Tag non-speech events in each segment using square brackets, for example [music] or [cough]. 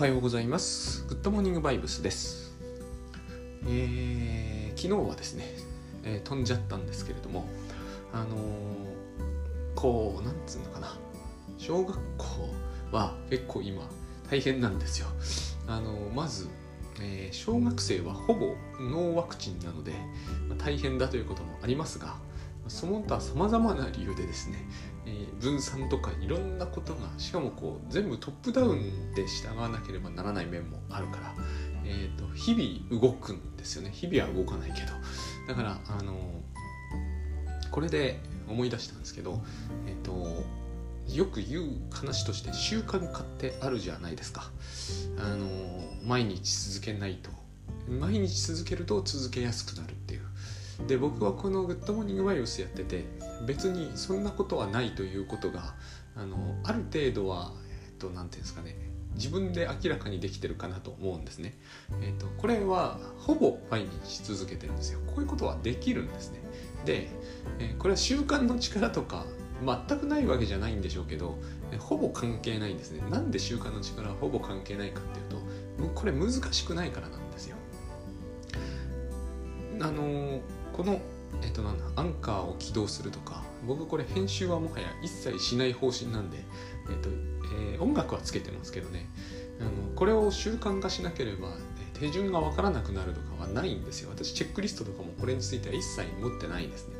はようございます。グッドモーニングバイブスです。えー昨日はですね、えー飛んじゃったんですけれども、あのーこう、なんつうのかな、小学校は結構今大変なんですよ。あのーまず、え小学生はほぼノーワクチンなので、まあ大変だということもありますが、その他さまざまな理由でですね、えー分散とかいろんなことがしかもこう全部トップダウンで従わなければならない面もあるから、えー、と日々動くんですよね。日々は動かないけど。だからあのこれで思い出したんですけど、えー、とよく言う話として習慣化ってあるじゃないですか。あの毎日続けないと。毎日続けると続けやすくなるっていう。で僕はこの「グッドモーニングバイブス」やってて別にそんなことはないということがあのある程度はえっと何ていうんですかね自分で明らかにできてるかなと思うんですね。えっとこれはほぼ毎日続けてるんですよ。こういうことはできるんですね。で、えこれは習慣の力とか全くないわけじゃないんでしょうけどほぼ関係ないんですね。なんで習慣の力はほぼ関係ないかっていうとこれ難しくないからなんですよ。あのこのえっとなんだアンカーを起動するとか僕これ編集はもはや一切しない方針なんで、えっとえー音楽はつけてますけどね。あのこれを習慣化しなければえー手順がわからなくなるとかはないんですよ。私チェックリストとかもこれについては一切持ってないですね、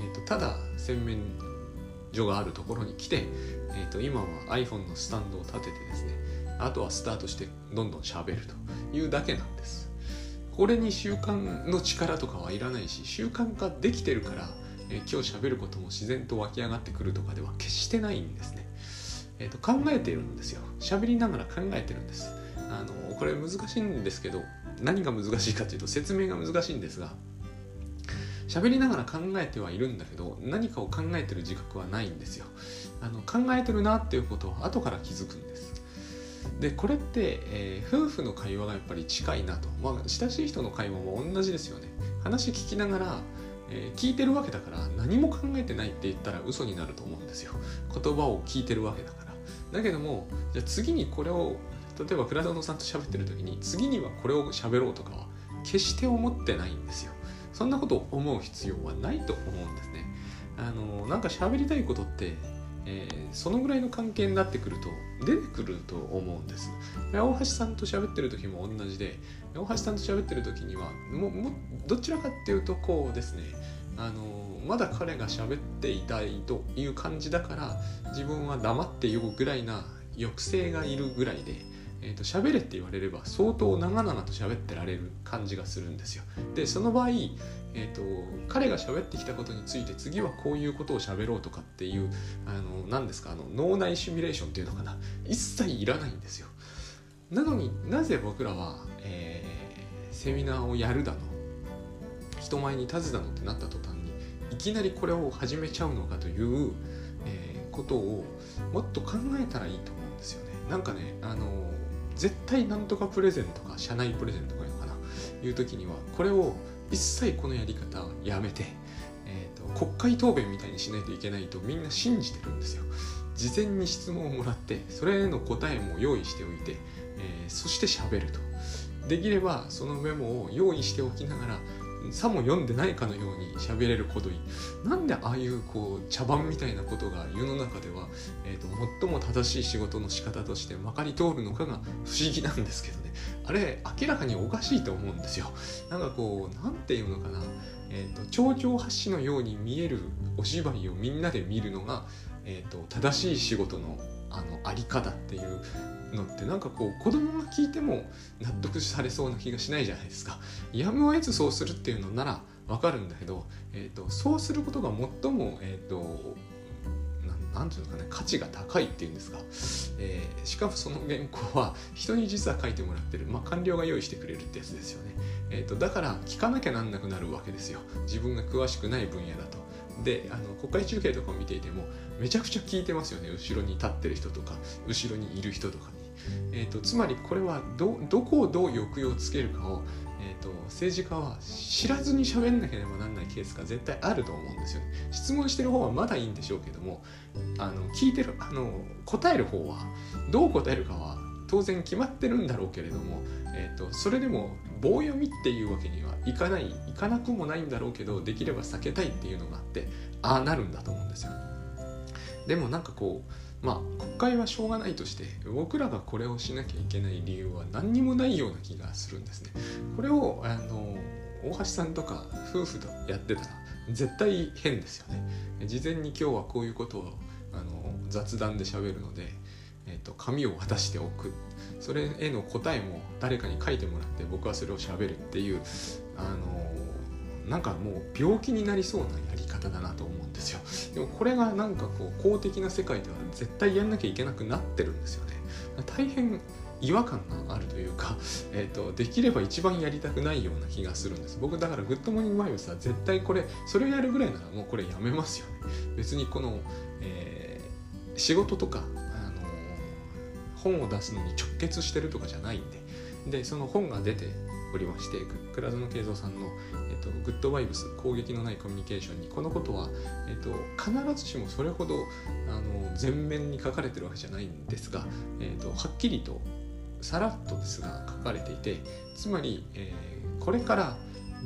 えっとただ洗面所があるところに来て、えっと今は iPhone のスタンドを立ててですねあとはスタートしてどんどん喋るというだけなんです。これに習慣の力とかはいらないし習慣化できてるから、えー今日喋ることも自然と湧き上がってくるとかでは決してないんですね、えーと考えてるんですよ。喋りながら考えてるんです。あのこれ難しいんですけど何が難しいかというと説明が難しいんですが喋りながら考えてはいるんだけど何かを考えてる自覚はないんですよ。あの考えてるなっていうことを後から気づくんです。でこれって、えー夫婦の会話がやっぱり近いなと、まあ、親しい人の会話も同じですよね。話聞きながら、えー聞いてるわけだから何も考えてないって言ったら嘘になると思うんですよ。言葉を聞いてるわけだから。だけどもじゃあ次にこれを例えば倉園さんと喋ってる時に次にはこれを喋ろうとかは決して思ってないんですよ。そんなことを思う必要はないと思うんですね。あのなんか喋りたいことってえーそのぐらいの関係になってくると出てくると思うんです。で大橋さんと喋ってる時も同じで大橋さんと喋ってる時にはももどちらかっていうとこうですね。あのまだ彼が喋っていたいという感じだから自分は黙ってよぐらいな抑制がいるぐらいで、えー、と喋れって言われれば相当長々と喋ってられる感じがするんですよ。でその場合えー、と彼が喋ってきたことについて次はこういうことを喋ろうとかっていうあの何ですかあの脳内シミュレーションっていうのかな。一切いらないんですよ。なのになぜ僕らは、えーセミナーをやるだの人前に立つだのってなった途端にいきなりこれを始めちゃうのかという、えーことをもっと考えたらいいと思うんですよね。なんかねあの絶対なんとかプレゼントか社内プレゼントかいうのかないう時にはこれを一切このやり方はやめて、[laughs] えー、と国会答弁みたいにしないといけないとみんな信じてるんですよ。事前に質問をもらってそれへの答えも用意しておいて、えーそして喋ると。できればそのメモを用意しておきながらさも読んでないかのように喋れるほどいい。なんでああいうこう茶番みたいなことが世の中では、えー、と最も正しい仕事の仕方としてまかり通るのかが不思議なんですけどね。あれ明らかにおかしいと思うんですよ。なんかこうなんていうのかな、えー、と頂上発信のように見えるお芝居をみんなで見るのが、えー、と正しい仕事のあのあり方っていうのってなんかこう子供が聞いても納得されそうな気がしないじゃないですか。やむを得ずそうするっていうのならわかるんだけど、えー、とそうすることが最も、えー、となんなんていうのかね価値が高いっていうんですか、えーしかもその原稿は人に実は書いてもらってる、まあ、官僚が用意してくれるってやつですよね、えー、とだから聞かなきゃなんなくなるわけですよ。自分が詳しくない分野だと。であの国会中継とかを見ていてもめちゃくちゃ聞いてますよね。後ろに立ってる人とか後ろにいる人とか、えー、とつまりこれはどどこをどう抑揚つけるかを、えー、と政治家は知らずに喋んなければなんないケースが絶対あると思うんですよね質問してる方はまだいいんでしょうけどもあの聞いてるあの答える方はどう答えるかは当然決まってるんだろうけれども、えーと、それでも棒読みっていうわけにはいかないいかなくもないんだろうけどできれば避けたいっていうのがあってああなるんだと思うんですよ。でもなんかこうまあ国会はしょうがないとして僕らがこれをしなきゃいけない理由は何にもないような気がするんですね。これをあの大橋さんとか夫婦とやってたら絶対変ですよね。事前に今日はこういうことをあの雑談で喋るので、えーと、紙を渡しておくそれへの答えも誰かに書いてもらって僕はそれを喋るっていうあのなんかもう病気になりそうなやり方だなと思うですよ。でもこれがなんかこう公的な世界では絶対やんなきゃいけなくなってるんですよね。大変違和感があるというか、[laughs] えーと、できれば一番やりたくないような気がするんです。僕だからグッドモーニングバイブスは絶対これそれをやるぐらいならもうこれやめますよね。別にこの、えー、仕事とか、あの、本を出すのに直結してるとかじゃないんで。でその本が出ておりまして倉園慶三さんの、ーと「グッドバイブス攻撃のないコミュニケーション」にこのことは、えーと、必ずしもそれほどあの前面に書かれてるわけじゃないんですが、えーとはっきりとさらっとですが書かれていてつまり、えー、これから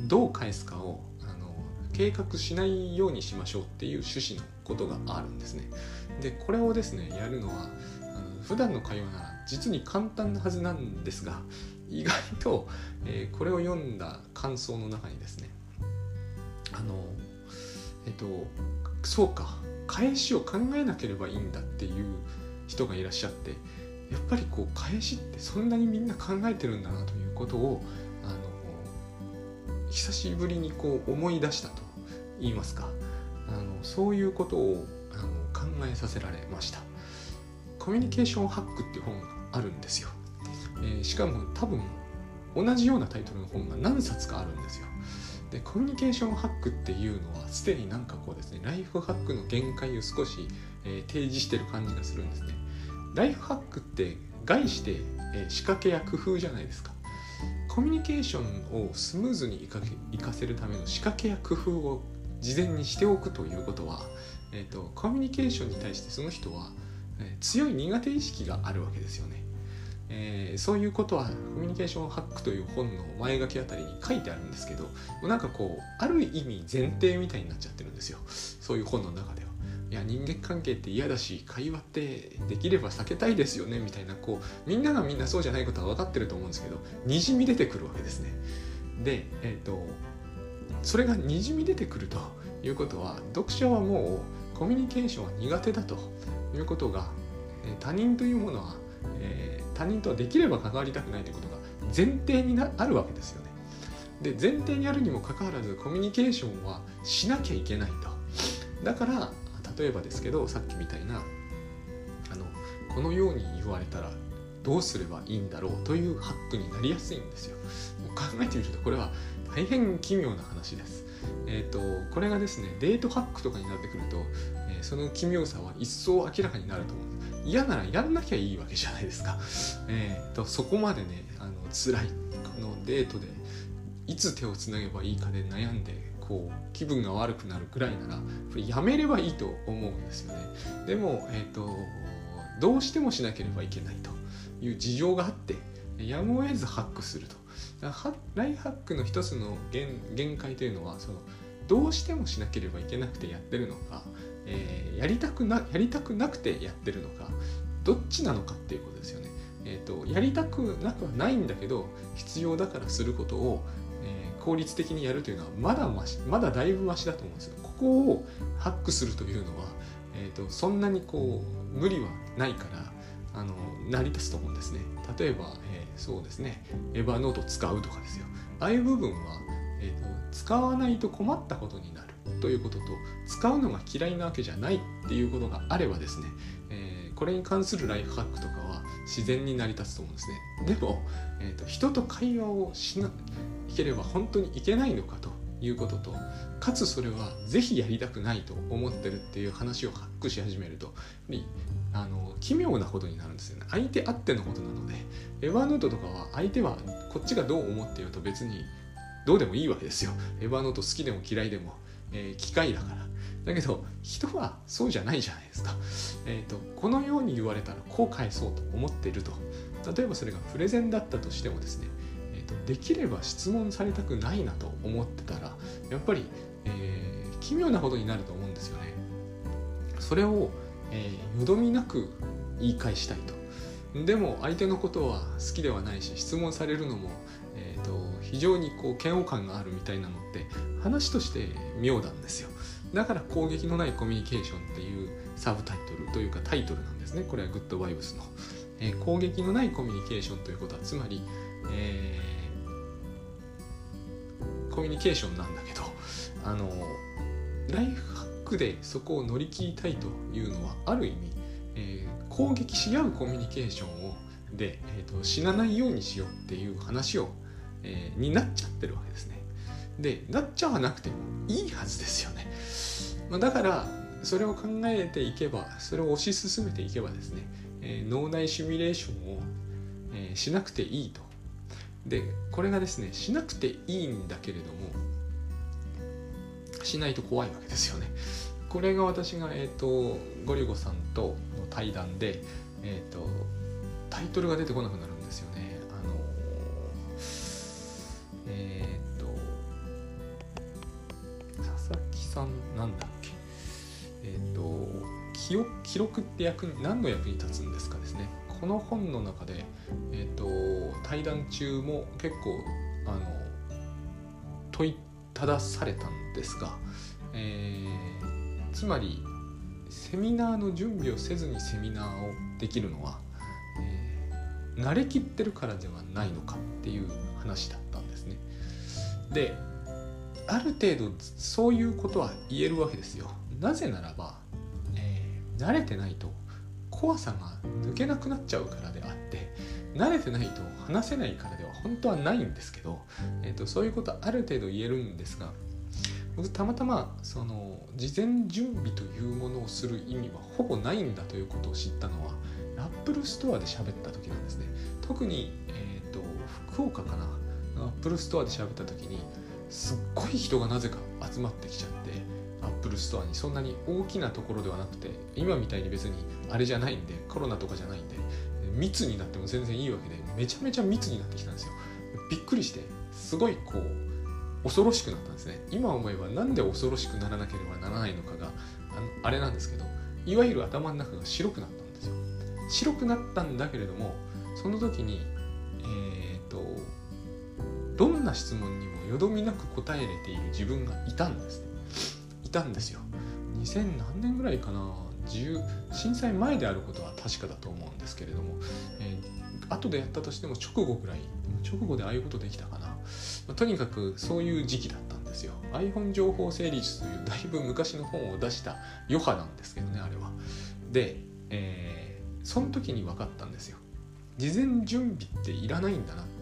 どう返すかをあの計画しないようにしましょうっていう趣旨のことがあるんですね。でこれをですねやるのはあの普段の会話なら実に簡単なはずなんですが意外と、えー、これを読んだ感想の中にですねあのえっとそうか返しを考えなければいいんだっていう人がいらっしゃってやっぱりこう返しってそんなにみんな考えてるんだなということをあの久しぶりにこう思い出したと言いますかあのそういうことをあの考えさせられました。コミュニケーションハックっていう本があるんですよ、えー、しかも多分同じようなタイトルの本が何冊かあるんですよ。でコミュニケーションハックっていうのはすでになんかこうですねライフハックの限界を少し、えー、提示してる感じがするんですね。ライフハックって概して、え仕掛けや工夫じゃないですか。コミュニケーションをスムーズに活かせるための仕掛けや工夫を事前にしておくということは、えーと、コミュニケーションに対してその人は、えー、強い苦手意識があるわけですよね、えー、そういうことはコミュニケーションハックという本の前書きあたりに書いてあるんですけどなんかこうある意味前提みたいになっちゃってるんですよ。そういう本の中では。いや人間関係って嫌だし会話ってできれば避けたいですよね。みたいなこうみんながみんなそうじゃないことは分かってると思うんですけどにじみ出てくるわけですね。で、えーと、それがにじみ出てくるということは読者はもうコミュニケーションは苦手だということが、他人というものは、えー、他人とはできれば関わりたくないということが前提になあるわけですよね。で前提にあるにもかかわらずコミュニケーションはしなきゃいけないと。だから例えばですけどさっきみたいなあのこのように言われたらどうすればいいんだろうというハックになりやすいんですよ。考えてみるとこれは大変奇妙な話です。えーと、これがですねデートハックとかになってくると、えー、その奇妙さは一層明らかになると思うんです。嫌ならやんなきゃいいわけじゃないですか。[laughs] えーと、そこまでねあの辛いこのデートでいつ手をつなげばいいかで悩んでこう気分が悪くなるくらいならやめればいいと思うんですよねでも、えーと、どうしてもしなければいけないという事情があってやむを得ずハックするとライハックの一つの限限界というのはそのどうしてもしなければいけなくてやってるのか、えー、やりたくなやりたくなくてやってるのかどっちなのかっていうことですよね。えーとやりたくなくはないんだけど必要だからすることをえ効率的にやるというのはまだましまだだいぶマシだと思うんですよ。ここをハックするというのは、えーと、そんなにこう無理はないからあの成り立つと思うんですね。例えば、えー、そうですねエヴァノート使うとかですよ。ああいう部分は、えーと、使わないと困ったことになるということと使うのが嫌いなわけじゃないっていうことがあればですね、えー、これに関するライフハックとかは自然に成り立つと思うんですね。でも、えーと人と会話をしなければ本当にいけないのかということとかつそれは是非やりたくないと思ってるっていう話をハックし始めるとあの奇妙なことになるんですよね。相手あってのことなのでエヴァノートとかは相手はこっちがどう思っていると別にどうでもいいわけですよ。エヴァノート好きでも嫌いでも、えー、機械だから、だけど人はそうじゃないじゃないですか、えーと、このように言われたらこう返そうと思っていると。例えばそれがプレゼンだったとしてもですね、えーと、できれば質問されたくないなと思ってたらやっぱり、えー、奇妙なことになると思うんですよね。それを、えー、よどみなく言い返したいと。でも相手のことは好きではないし質問されるのも、非常にこう嫌悪感があるみたいなのって話として妙なんですよ。だから攻撃のないコミュニケーションっていうサブタイトルというかタイトルなんですね。これはグッドバイブスの、えー、攻撃のないコミュニケーションということはつまり、えー、コミュニケーションなんだけどあのライフハックでそこを乗り切りたいというのはある意味、えー、攻撃し合うコミュニケーションをで、えーと、死なないようにしようっていう話を、えー、になっちゃってるわけですね。でなっちゃわなくてもいいはずですよね。まあ、だからそれを考えていけばそれを推し進めていけばですね、えー、脳内シミュレーションを、えー、しなくていいと。でこれがですねしなくていいんだけれどもしないと怖いわけですよね。これが私が、えーと、ゴリゴさんとの対談で、えーと、タイトルが出てこなくなる佐々木さんなんだっけ？えっ、ー、と記記録って役に何の役に立つんですかですね。この本の中で、えーと、と対談中も結構あの問いただされたんですが、えーつまりセミナーの準備をせずにセミナーをできるのは、えー、慣れきってるからではないのかっていう話だったんですね。である程度そういうことは言えるわけですよ。なぜならば、えー、慣れてないと怖さが抜けなくなっちゃうからであって慣れてないと話せないからでは本当はないんですけど、えーと、そういうことある程度言えるんですが僕たまたまその事前準備というものをする意味はほぼないんだということを知ったのは Apple ストアで喋った時なんですね特に、えーと、福岡かな？Apple ストアで喋った時にすっごい人がなぜか集まってきちゃって Apple ストアにそんなに大きなところではなくて今みたいに別にあれじゃないんでコロナとかじゃないんで密になっても全然いいわけでめちゃめちゃ密になってきたんですよ。びっくりしてすごいこう恐ろしくなったんですね。今思えば何で恐ろしくならなければならないのかがあれなんですけどいわゆる頭の中が白くなったんですよ。白くなったんだけれどもその時に、んな質問にもよどみなく答えれている自分がいたんですね。いたんですよ。2000何年ぐらいかな。震災前であることは確かだと思うんですけれども、えー、後でやったとしても直後ぐらい。直後でああいうことできたかな。まあ、とにかくそういう時期だったんですよ。iPhone 情報整理術というだいぶ昔の本を出した余波なんですけどねあれは。で、えー、その時に分かったんですよ。事前準備っていらないんだな。って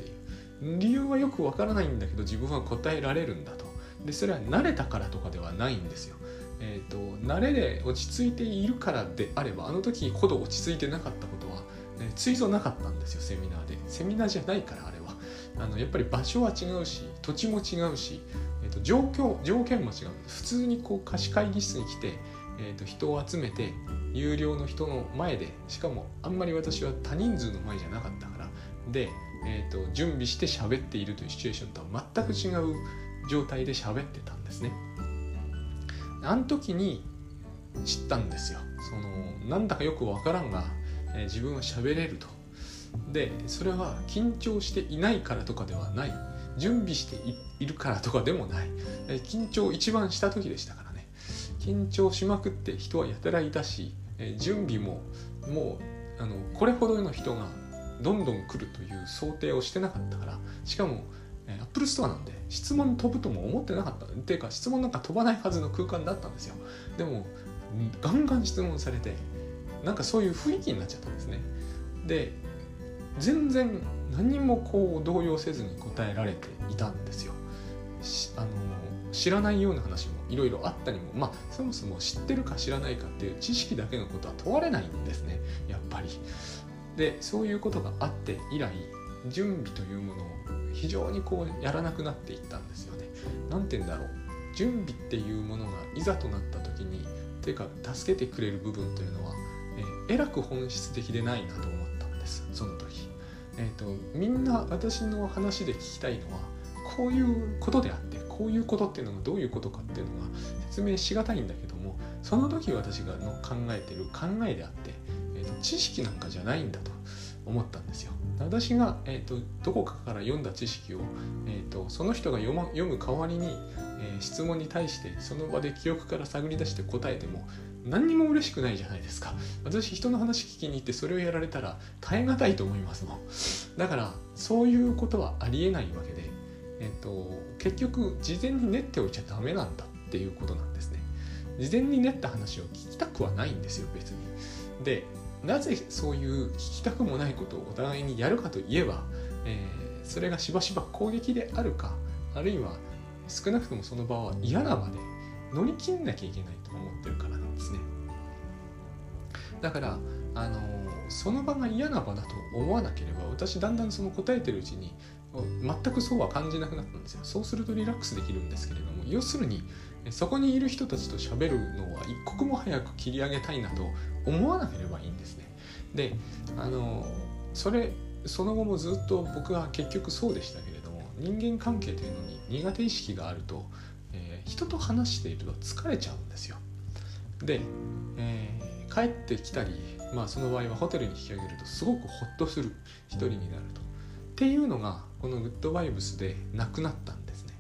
理由はよく分からないんだけど自分は答えられるんだと。でそれは慣れたからとかではないんですよ。えーと、慣れで落ち着いているからであればあの時ほど落ち着いてなかったことは、えー、ついぞなかったんですよセミナーで。セミナーじゃないからあれは。あのやっぱり場所は違うし土地も違うし、えーと、状況条件も違う普通にこう貸し会議室に来て、えーと、人を集めて有料の人の前でしかもあんまり私は多人数の前じゃなかったから。で、えーと、準備して喋っているというシチュエーションとは全く違う状態で喋ってたんですね。あの時に知ったんですよ。そのなんだかよくわからんが、えー、自分は喋れると。でそれは緊張していないからとかではない準備しているからとかでもないえ緊張一番した時でしたからね緊張しまくって人はやたらいたしえ準備ももうあのこれほどの人がどんどん来るという想定をしてなかったからしかもアップルストアなんで質問飛ぶとも思ってなかったっていうか質問なんか飛ばないはずの空間だったんですよでもガンガン質問されてなんかそういう雰囲気になっちゃったんですねで全然何もこう動揺せずに答えられていたんですよ。あの知らないような話もいろいろあったりもまあそもそも知ってるか知らないかっていう知識だけのことは問われないんですねやっぱり。でそういうことがあって以来準備というものを非常にこうやらなくなっていったんですよね。何て言うんだろう準備っていうものがいざとなった時にていうか助けてくれる部分というのは、え、えらく本質的でないなと思ったんですその時。えーと、みんな私の話で聞きたいのはこういうことであってこういうことっていうのがどういうことかっていうのが説明しがたいんだけどもその時私がの考えてる考えであって、知識なんかじゃないんだと思ったんですよ。私が、えーと、どこかから読んだ知識を、えー、とその人が読,、ま、読む代わりに、えー、質問に対してその場で記憶から探り出して答えても何にも嬉しくないじゃないですか。私人の話聞きに行ってそれをやられたら耐え難いと思いますもん。だからそういうことはありえないわけで、えーと、結局事前に練っておいちゃダメなんだっていうことなんですね。事前に練った話を聞きたくはないんですよ別に。でなぜそういう聞きたくもないことをお互いにやるかといえば、えー、それがしばしば攻撃であるかあるいは少なくともその場は嫌な場で乗り切んなきゃいけないと思ってるからなんですね。だからあのその場が嫌な場だと思わなければ私だんだんその答えてるうちに全くそうは感じなくなったんですよ。そうするとリラックスできるんですけれども要するにそこにいる人たちと喋るのは一刻も早く切り上げたいなと思わなければいいんですねであのそれその後もずっと僕は結局そうでしたけれども人間関係というのに苦手意識があるとえ人と話していると疲れちゃうんですよ。で、えー、帰ってきたり、まあ、その場合はホテルに引き上げるとすごくホッとする一人になると。っていうのがこのグッドバイブスでなくなったんですね。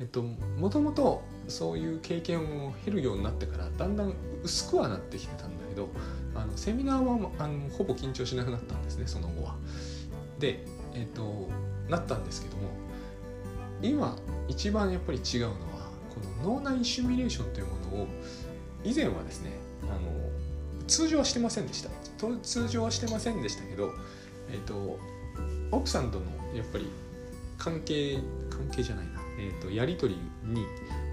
えっと、もともとそういう経験を経るようになってからだんだん薄くはなってきてたんだけどあのセミナーはあのほぼ緊張しなくなったんですねその後は。で、えっと、なったんですけども今一番やっぱり違うのはこの脳内シミュレーションというものを以前はですねあの通常はしてませんでした通常はしてませんでしたけど、えーと、奥さんとのやっぱり関係関係じゃないな、えーと、やり取りに、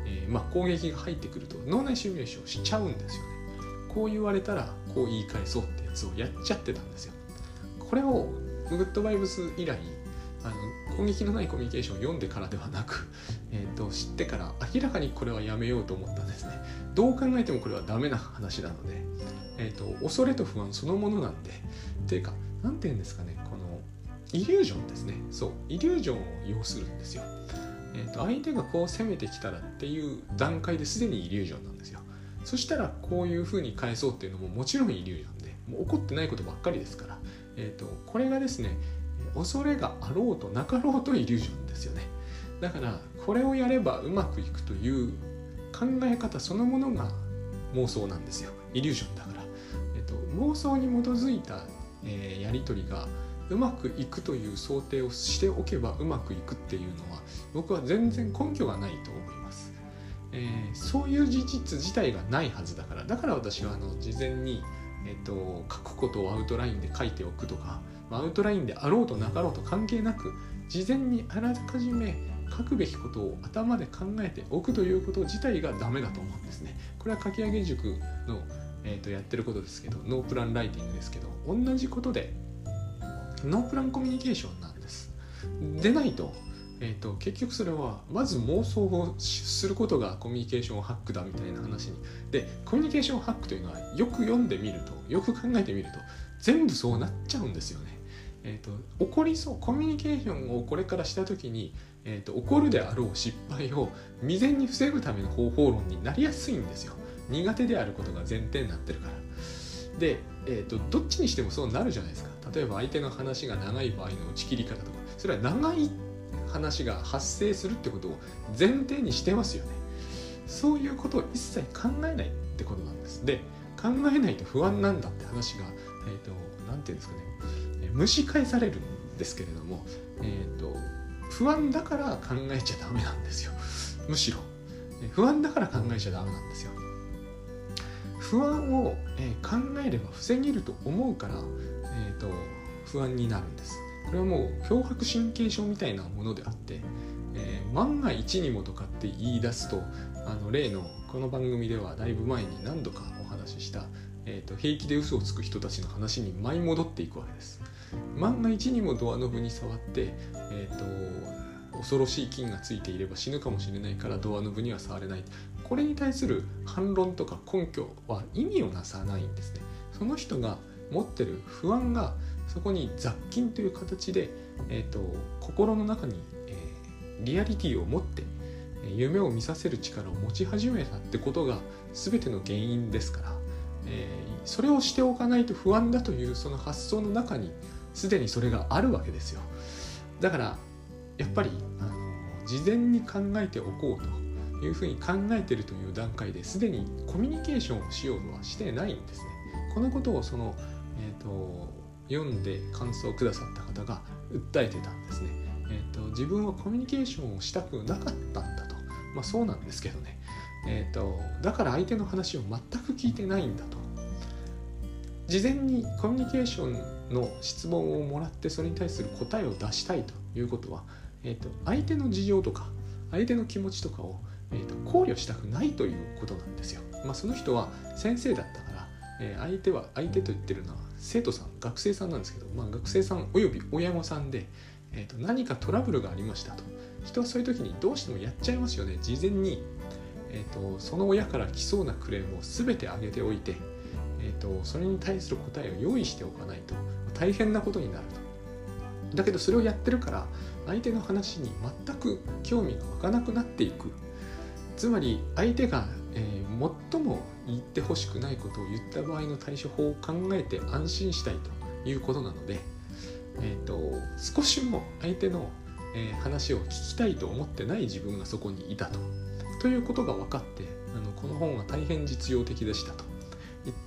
えー、まあ、攻撃が入ってくると脳内シミュレーションしちゃうんですよね。こう言われたらこう言い返そうってやつをやっちゃってたんですよ。これをグッドバイブス以来あの攻撃のないコミュニケーションを読んでからではなく、[laughs] えーと、知ってから明らかにこれはやめようと思ったんですね。どう考えてもこれはダメな話なので、えーと、恐れと不安そのものなんでっていうか何て言うんですかねこのイリュージョンですね。そうイリュージョンを要するんですよ、えーと、相手がこう攻めてきたらっていう段階ですでにイリュージョンなんですよ。そしたらこういうふうに返そうっていうのももちろんイリュージョンでもう起こってないことばっかりですから、えー、とこれがですね恐れがあろうとなかろうとイリュージョンですよね。だからこれをやればうまくいくという考え方そのものが妄想なんですよ。イリュージョンだから、えっと、妄想に基づいた、えー、やり取りがうまくいくという想定をしておけばうまくいくっていうのは僕は全然根拠がないと思います、えー、そういう事実自体がないはずだからだから私はあの事前に、えっと、書くことをアウトラインで書いておくとかアウトラインであろうとなかろうと関係なく事前にあらかじめ書くべきことを頭で考えておくということ自体がダメだと思うんですね。これは書き上げ塾の、えーと、やってることですけどノープランライティングですけど同じことでノープランコミュニケーションなんです。でないと,、えーと、結局それはまず妄想をすることがコミュニケーションハックだみたいな話にでコミュニケーションハックというのはよく読んでみるとよく考えてみると全部そうなっちゃうんですよね。えーと、起こりそうコミュニケーションをこれからした時に、えーと、起こるであろう失敗を未然に防ぐための方法論になりやすいんですよ苦手であることが前提になってるからで、えーと、どっちにしてもそうなるじゃないですか例えば相手の話が長い場合の打ち切り方とかそれは長い話が発生するってことを前提にしてますよね。そういうことを一切考えないってことなんです。で考えないと不安なんだって話がえ、ー、と何て言うんですかね。蒸し返されるんですけれども、えーと、不安だから考えちゃダメなんですよ。むしろ。不安だから考えちゃダメなんですよ。不安を、えー、考えれば防げると思うから、えーと、不安になるんです。これはもう脅迫神経症みたいなものであって、えー、万が一にもとかって言い出すとあの例のこの番組ではだいぶ前に何度かお話しした、えーと平気で嘘をつく人たちの話に舞い戻っていくわけです。万が一にもドアノブに触って、えーと、恐ろしい菌がついていれば死ぬかもしれないからドアノブには触れない。これに対する反論とか根拠は意味をなさないんですね。その人が持ってる不安がそこに雑菌という形で、えーと、心の中に、えー、リアリティを持って夢を見させる力を持ち始めたってことが全ての原因ですから、えー、それをしておかないと不安だというその発想の中にすでにそれがあるわけですよ。だからやっぱりあの事前に考えておこうというふうに考えてるという段階ですでにコミュニケーションをしようとはしてないんですね。このことをその、えーと読んで感想をくださった方が訴えてたんですね。えーと、自分はコミュニケーションをしたくなかったんだと。まあそうなんですけどね。えーと、だから相手の話を全く聞いてないんだと。事前にコミュニケーションの質問をもらってそれに対する答えを出したいということは、えーと、相手の事情とか相手の気持ちとかを、えー、と考慮したくないということなんですよ。まあ、その人は先生だったから、えー、相手は相手と言ってるのは生徒さん学生さんなんですけど、まあ、学生さんおよび親御さんで、えー、と何かトラブルがありましたと。人はそういう時にどうしてもやっちゃいますよね。事前に、えーと、その親から来そうなクレームを全て挙げておいて、えーと、それに対する答えを用意しておかないと大変なことになると。だけどそれをやってるから相手の話に全く興味が湧かなくなっていく。つまり相手がえー、最も言ってほしくないことを言った場合の対処法を考えて安心したいということなので、えーと、少しも相手の、えー、話を聞きたいと思ってない自分がそこにいたと。ということが分かってあのこの本は大変実用的でしたと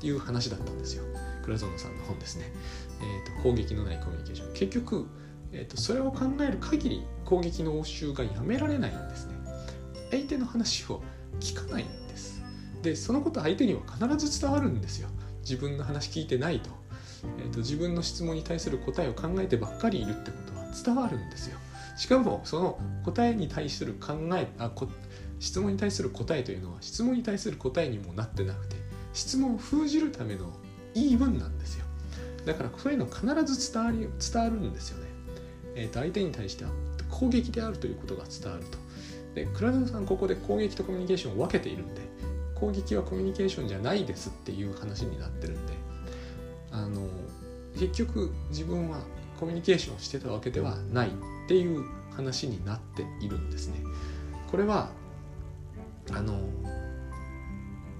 いう話だったんですよ。倉園さんの本ですね。えーと、攻撃のないコミュニケーション。結局、えーとそれを考える限り攻撃の応酬がやめられないんですね。相手の話を聞かないでそのこと相手には必ず伝わるんですよ。自分の話聞いてないと,、えーと、自分の質問に対する答えを考えてばっかりいるってことは伝わるんですよ。しかもその答えに対する考えあこ質問に対する答えというのは質問に対する答えにもなってなくて質問を封じるための言い分なんですよ。だからそういうの必ず伝わり伝わるんですよね、えー、と相手に対しては攻撃であるということが伝わると。で倉田さんここで攻撃とコミュニケーションを分けているんで攻撃はコミュニケーションじゃないですっていう話になってるんであの結局自分はコミュニケーションしてたわけではないっていう話になっているんですね。これはあの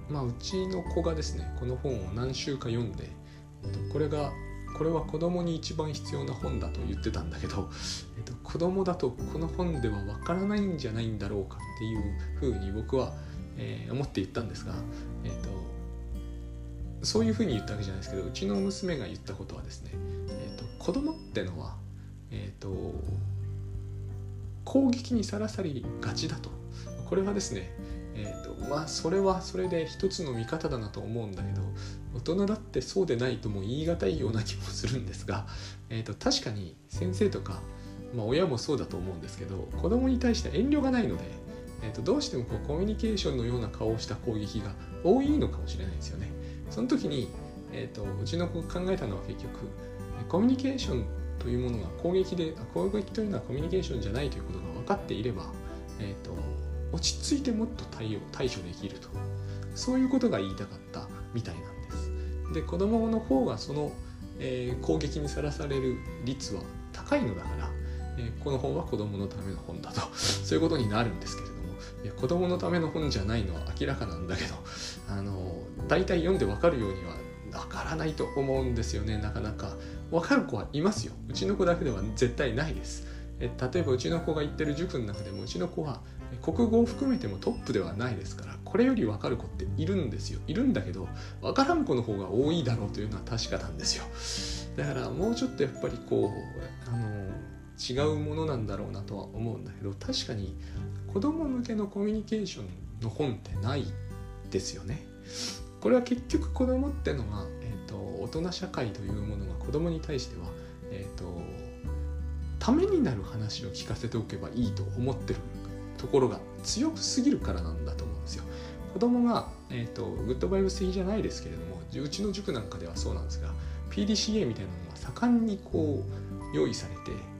まあうちの子がですねこの本を何週か読んでこれがこれは子供に一番必要な本だと言ってたんだけど、えっと、子供だとこの本ではわからないんじゃないんだろうかっていうふうに僕はえー、思って言ったんですが、えーと、そういうふうに言ったわけじゃないですけどうちの娘が言ったことはですね、えーと、子供ってのは、えーと、攻撃にさらされがちだと。これはですねえーとまあそれはそれで一つの見方だなと思うんだけど大人だってそうでないとも言い難いような気もするんですが、えー、と確かに先生とか、まあ、親もそうだと思うんですけど子供に対して遠慮がないのでえーと、どうしてもこうコミュニケーションのような顔をした攻撃が多いのかもしれないですよね。その時に、えーと、うちの子が考えたのは結局コミュニケーションというものが攻撃で攻撃というのはコミュニケーションじゃないということが分かっていれば、えーと、落ち着いてもっと対応対処できるとそういうことが言いたかったみたいなんです。で子供の方がその、えー、攻撃にさらされる率は高いのだから、えー、この本は子供のための本だとそういうことになるんですけれどいや子供のための本じゃないのは明らかなんだけど [laughs] あの大体読んでわかるようにはわからないと思うんですよね。なかなか。わかる子はいますよ。うちの子だけでは絶対ないです。え例えばうちの子が行ってる塾の中でもうちの子は国語を含めてもトップではないですからこれより分かる子っているんですよ。いるんだけど分からん子の方が多いだろうというのは確かなんですよ。だからもうちょっとやっぱりこうあの違うものなんだろうなとは思うんだけど確かに子供向けのコミュニケーションの本ってないですよね。これは結局子供ってのが、えーと、大人社会というものが子供に対しては、えーと、ためになる話を聞かせておけばいいと思ってるところが強すぎるからなんだと思うんですよ。子供が、えーと、グッドバイブス的じゃないですけれどもうちの塾なんかではそうなんですが PDCA みたいなのが盛んにこう用意されて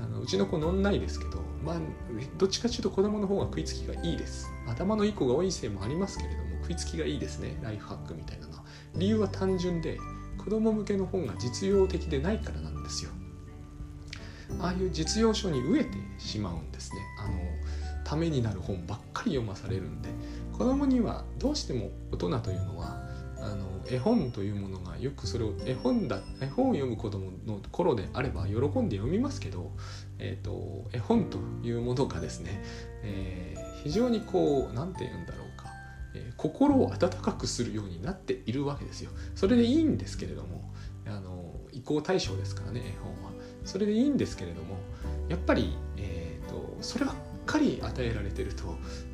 あのうちの子乗んないですけどまあどっちかというと子供の方が食いつきがいいです。頭のいい子が多いせいもありますけれども食いつきがいいですね。ライフハックみたいなのは。理由は単純で子供向けの本が実用的でないからなんですよ。ああいう実用書に飢えてしまうんですね。あのためになる本ばっかり読まされるんで子供にはどうしても大人というのは絵本というものがよくそれを絵本だ絵本を読む子供の頃であれば喜んで読みますけど、えーと、絵本というものがですね、えー、非常にこう何て言うんだろうか、えー、心を温かくするようになっているわけですよ。それでいいんですけれどもあの移行対象ですからね絵本は。それでいいんですけれどもやっぱり、えーと、そればっかり与えられてると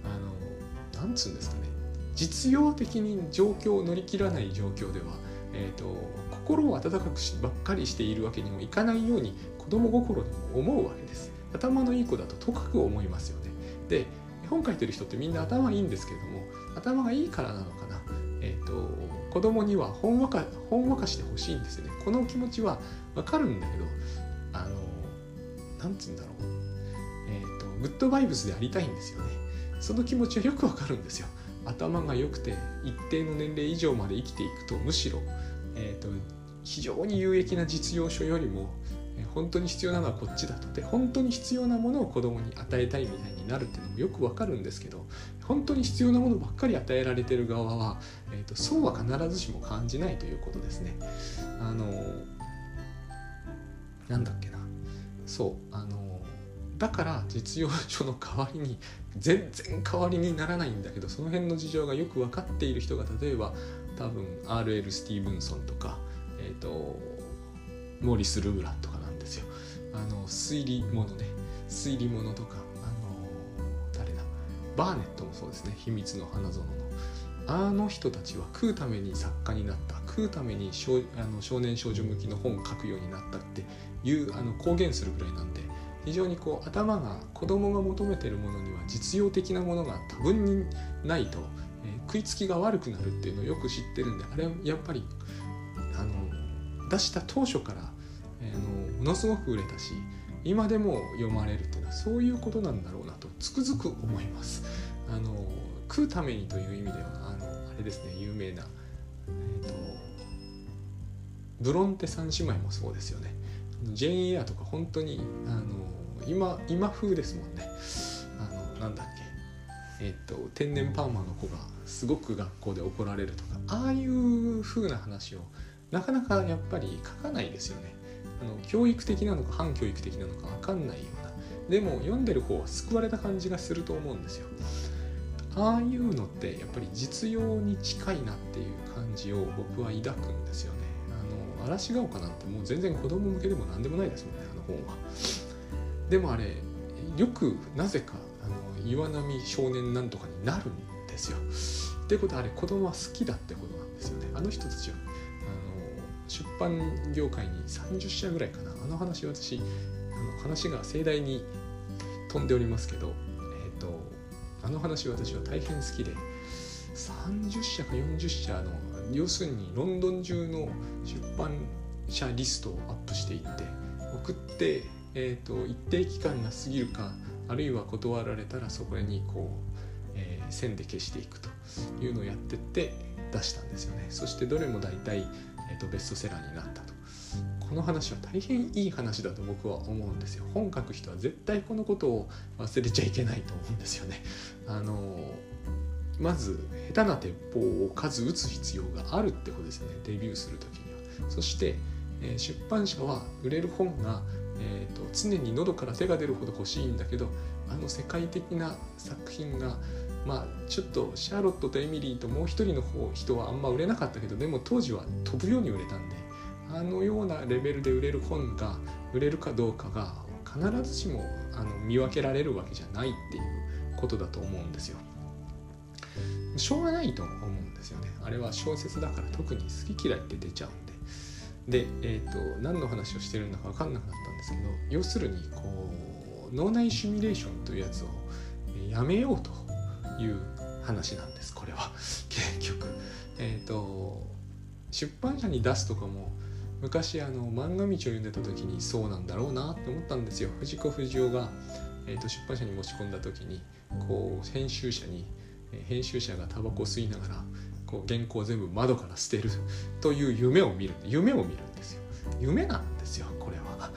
あのなんつうんですかね実用的に状況を乗り切らない状況では、えーと、心を温かくしばっかりしているわけにもいかないように子供心でも思うわけです。頭のいい子だととかく思いますよね。で絵本書いてる人ってみんな頭いいんですけれども頭がいいからなのかな。えっ、ー、と子供にはほんわかほんわかしてほしいんですよね。この気持ちはわかるんだけどあのなんつうんだろう。えっ、ー、とグッドバイブスでありたいんですよね。その気持ちはよくわかるんですよ。頭が良くて一定の年齢以上まで生きていくとむしろ、えーと、非常に有益な実用書よりも本当に必要なのはこっちだとで本当に必要なものを子供に与えたいみたいになるっていうのもよくわかるんですけど本当に必要なものばっかり与えられてる側は、えーと、そうは必ずしも感じないということですね。あのなんだっけなそうあのだから実用書の代わりに全然代わりにならないんだけどその辺の事情がよく分かっている人が例えば多分 R.L. スティーブンソンとか、えーと、モーリス・ルーランとかなんですよ。あの推理ものね推理ものとかあの誰だ？バーネットもそうですね秘密の花園のあの人たちは食うために作家になった食うために少あの少年少女向きの本を書くようになったっていうあの公言するぐらいなんで非常にこう頭が子供が求めてるものには実用的なものが多分にないと、えー、食いつきが悪くなるっていうのをよく知ってるんであれはやっぱりあの出した当初から、えー、のものすごく売れたし今でも読まれるっていうのはそういうことなんだろうなとつくづく思います。あの食うためにという意味ではあのあれですね有名な、えーと、ブロンテ三姉妹もそうですよね。ジェーン・エアとか本当にあの今今風ですもんね。あのなんだっけ。えっと天然パーマの子がすごく学校で怒られるとかああいう風な話をなかなかやっぱり書かないですよね。あの教育的なのか反教育的なのか分かんないような。でも読んでる方は救われた感じがすると思うんですよ。ああいうのってやっぱり実用に近いなっていう感じを僕は抱くんですよね。嵐が丘なんてもう全然子供向けでも何でもないですもんねあの本はでもあれよくなぜかあの岩波少年なんとかになるんですよ。ってことはあれ子供は好きだってことなんですよね。あの人たちはあの出版業界に30社ぐらいかなあの話私あの話が盛大に飛んでおりますけど、えーと、とあの話私は大変好きで30社か40社の要するにロンドン中の出版社リストをアップしていって送ってえーと、一定期間が過ぎるかあるいは断られたらそこにこう、えー、線で消していくというのをやってって出したんですよね。そしてどれも大体、えーと、ベストセラーになったと。この話は大変いい話だと僕は思うんですよ。本書く人は絶対このことを忘れちゃいけないと思うんですよね。あのまず下手な鉄砲を数打つ必要があるってことですよねデビューする時にはそして、え、出版社は売れる本がえーと、常に喉から手が出るほど欲しいんだけどあの世界的な作品がまあちょっとシャーロットとエミリーともう一人の方人はあんま売れなかったけどでも当時は飛ぶように売れたんであのようなレベルで売れる本が売れるかどうかが必ずしもあの見分けられるわけじゃないっていうことだと思うんですよ。しょうがないと思うんですよね。あれは小説だから特に好き嫌いって出ちゃうんで。で、えーと、何の話をしてるんだか分かんなくなったんですけど要するにこう脳内シミュレーションというやつをやめようという話なんですこれは [laughs] 結局。えーと、出版社に出すとかも昔あの漫画道を読んでた時にそうなんだろうなって思ったんですよ藤子不二雄が、えー、と出版社に持ち込んだ時にこう編集者に編集者がタバコを吸いながらこう原稿を全部窓から捨てるという夢を見る。夢を見るんですよ。夢なんですよこれは、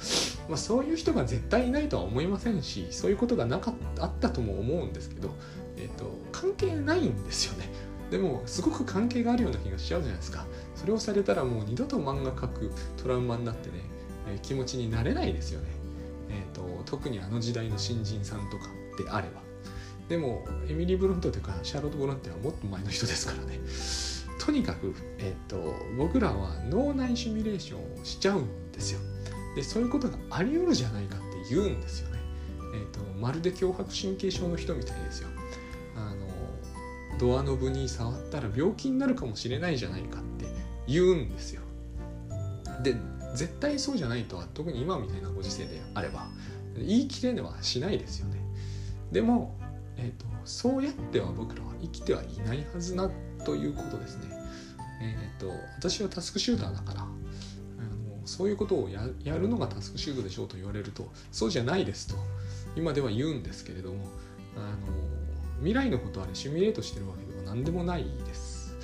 まあ、そういう人が絶対いないとは思いませんしそういうことがなかったあったとも思うんですけど、えーと、関係ないんですよね。でもすごく関係があるような気がしちゃうじゃないですか。それをされたらもう二度と漫画描くトラウマになってね、えー、気持ちになれないですよね、えーと、特にあの時代の新人さんとかであれば。でもエミリー・ブロントというかシャーロット・ボロンテはもっと前の人ですからねとにかく、えーと、僕らは脳内シミュレーションをしちゃうんですよでそういうことがあり得るじゃないかって言うんですよね、えーとまるで強迫神経症の人みたいですよあのドアノブに触ったら病気になるかもしれないじゃないかって言うんですよ。で絶対そうじゃないとは特に今みたいなご時世であれば言い切れではしないですよね。でも、えーと、そうやっては僕らは生きてはいないはずなということですね。えーと、私はタスクシューターだからあのそういうことをやるのがタスクシュートでしょうと言われるとそうじゃないですと今では言うんですけれどもあの未来のことあれシミュレートしてるわけでは何でもないです。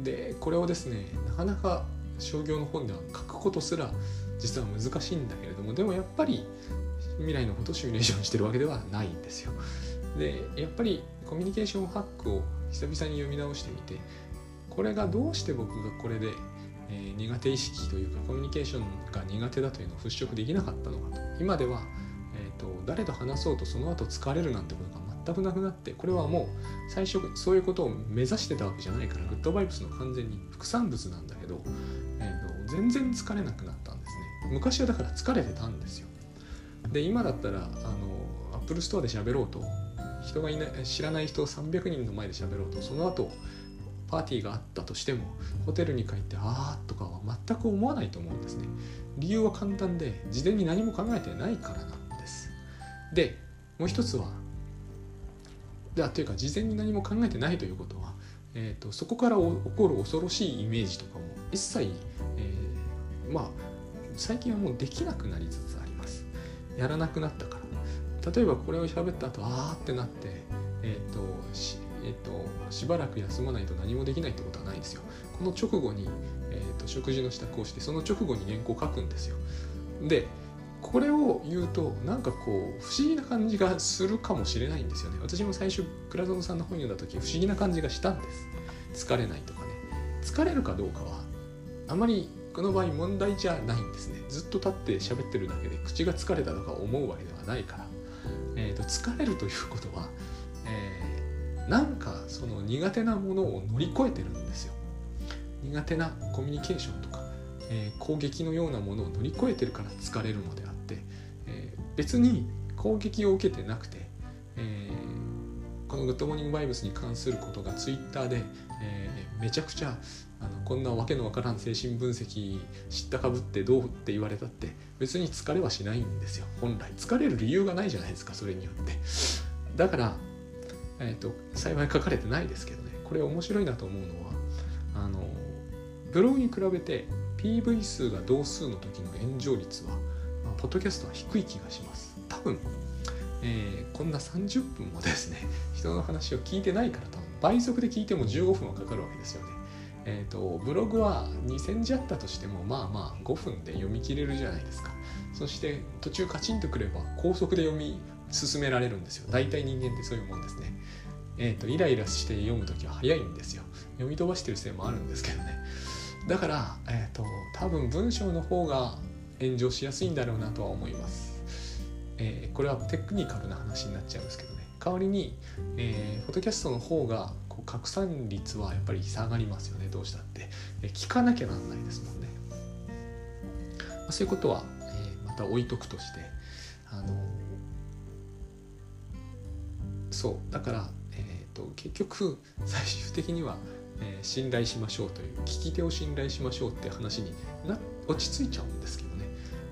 でこれをですねなかなか商業の本では書くことすら実は難しいんだけれどもでもやっぱり未来のことをシミュレーションしてるわけではないんですよ。でやっぱりコミュニケーションハックを久々に読み直してみてこれがどうして僕がこれで、えー、苦手意識というかコミュニケーションが苦手だというのを払拭できなかったのかと。今では、えーと誰と話そうとその後疲れるなんてことが全くなくなってこれはもう最初そういうことを目指してたわけじゃないからグッドバイブスの完全に副産物なんだけど、えーと、全然疲れなくなったんですね。昔はだから疲れてたんですよ。で今だったらあのアップルストアで喋ろうと人がいない知らない人を300人の前で喋ろうとその後パーティーがあったとしてもホテルに帰ってああとかは全く思わないと思うんですね。理由は簡単で事前に何も考えてないからなんです。でもう一つはだというか事前に何も考えてないということは、えーと、そこから起こる恐ろしいイメージとかも一切、えー、まあ最近はもうできなくなりつつあります。やらなくなったから。例えばこれを喋った後あーってなってえっ、ー、とし,、えーと、しばらく休まないと何もできないってことはないんですよ。この直後に、えーと食事の支度をしてその直後に原稿を書くんですよ。でこれを言うとなんかこう不思議な感じがするかもしれないんですよね。私も最初倉園さんの本読んだ時不思議な感じがしたんです。疲れないとかね。疲れるかどうかはあまりこの場合問題じゃないんですね。ずっと立って喋ってるだけで口が疲れたとか思うわけではないから、えーと、疲れるということは、えー、なんかその苦手なものを乗り越えてるんですよ。苦手なコミュニケーションとか、えー、攻撃のようなものを乗り越えてるから疲れるのであってえ別に攻撃を受けてなくて、え、このグッドモーニングバイブスに関することがツイッターで、えー、めちゃくちゃあのこんなわけのわからん精神分析知ったかぶってどうって言われたって別に疲れはしないんですよ。本来。疲れる理由がないじゃないですかそれによって。だから、えーと、幸い書かれてないですけどね。これ面白いなと思うのはあのブログに比べて PV 数が同数の時の炎上率はポッドキャストは低い気がします。多分、えー、こんな30分もですね人の話を聞いてないから多分倍速で聞いても15分はかかるわけですよね。えーと、ブログは2000字あったとしてもまあまあ5分で読み切れるじゃないですか。そして途中カチンとくれば高速で読み進められるんですよ。大体人間ってそういうもんですね。えーと、イライラして読む時は早いんですよ。読み飛ばしてるせいもあるんですけどね。だから、えーと多分文章の方が炎上しやすいんだろうなとは思います。えー、これはテクニカルな話になっちゃうんですけどね。代わりに、えー、フォトキャストの方がこう拡散率はやっぱり下がりますよねどうしたって、え、聞かなきゃなんないですもんね、まあ、そういうことは、えー、また置いとくとしてあのそうだから、えーと、結局最終的には、えー、信頼しましょうという聞き手を信頼しましょうって話にな落ち着いちゃうんですけどね。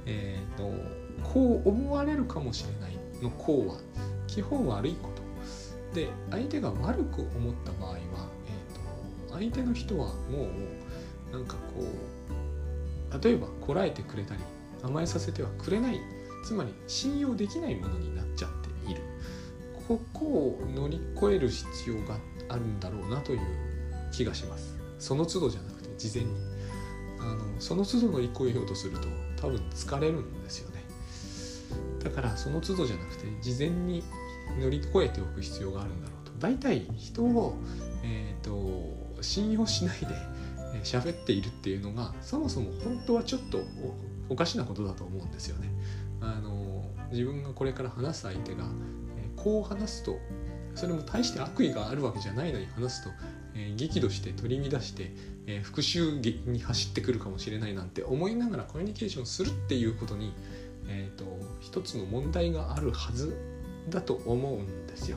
えーと、こう思われるかもしれないのこうは基本悪いことで相手が悪く思った場合は、えーと、相手の人はもうなんかこう例えばこらえてくれたり甘えさせてはくれないつまり信用できないものになっちゃっている。ここを乗り越える必要があるんだろうなという気がします。その都度じゃなくて事前に。あのその都度乗り越えようとすると多分疲れるんですよね。だからその都度じゃなくて事前に乗り越えておく必要があるんだろうと大体人を、えーと、信用しないで喋っているっていうのがそもそも本当はちょっとおかしなことだと思うんですよね。あの自分がこれから話す相手が、えこう話すとそれも大して悪意があるわけじゃないのに話すと、えー、激怒して取り乱して、えー、復讐に走ってくるかもしれないなんて思いながらコミュニケーションするっていうことに、えーと、一つの問題があるはずだと思うんですよ。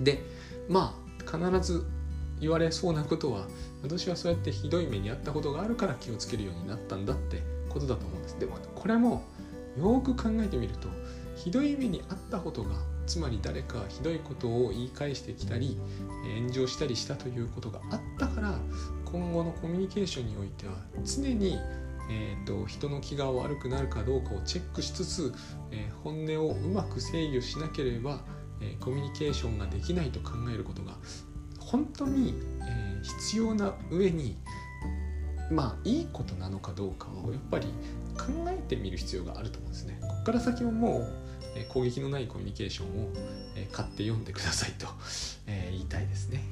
でまあ必ず言われそうなことは私はそうやってひどい目に遭ったことがあるから気をつけるようになったんだってことだと思うんです。でもこれもよく考えてみるとひどい目に遭ったことがつまり誰かひどいことを言い返してきたり炎上したりしたということがあったから今後のコミュニケーションにおいては常に、えーと、人の気が悪くなるかどうかをチェックしつつ、えー、本音をうまく制御しなければ、えー、コミュニケーションができないと考えることが本当に、えー、必要な上にまあいいことなのかどうかをやっぱり考えてみる必要があると思うんですね。ここから先はもう攻撃のないコミュニケーションを買って読んでくださいと言いたいですね。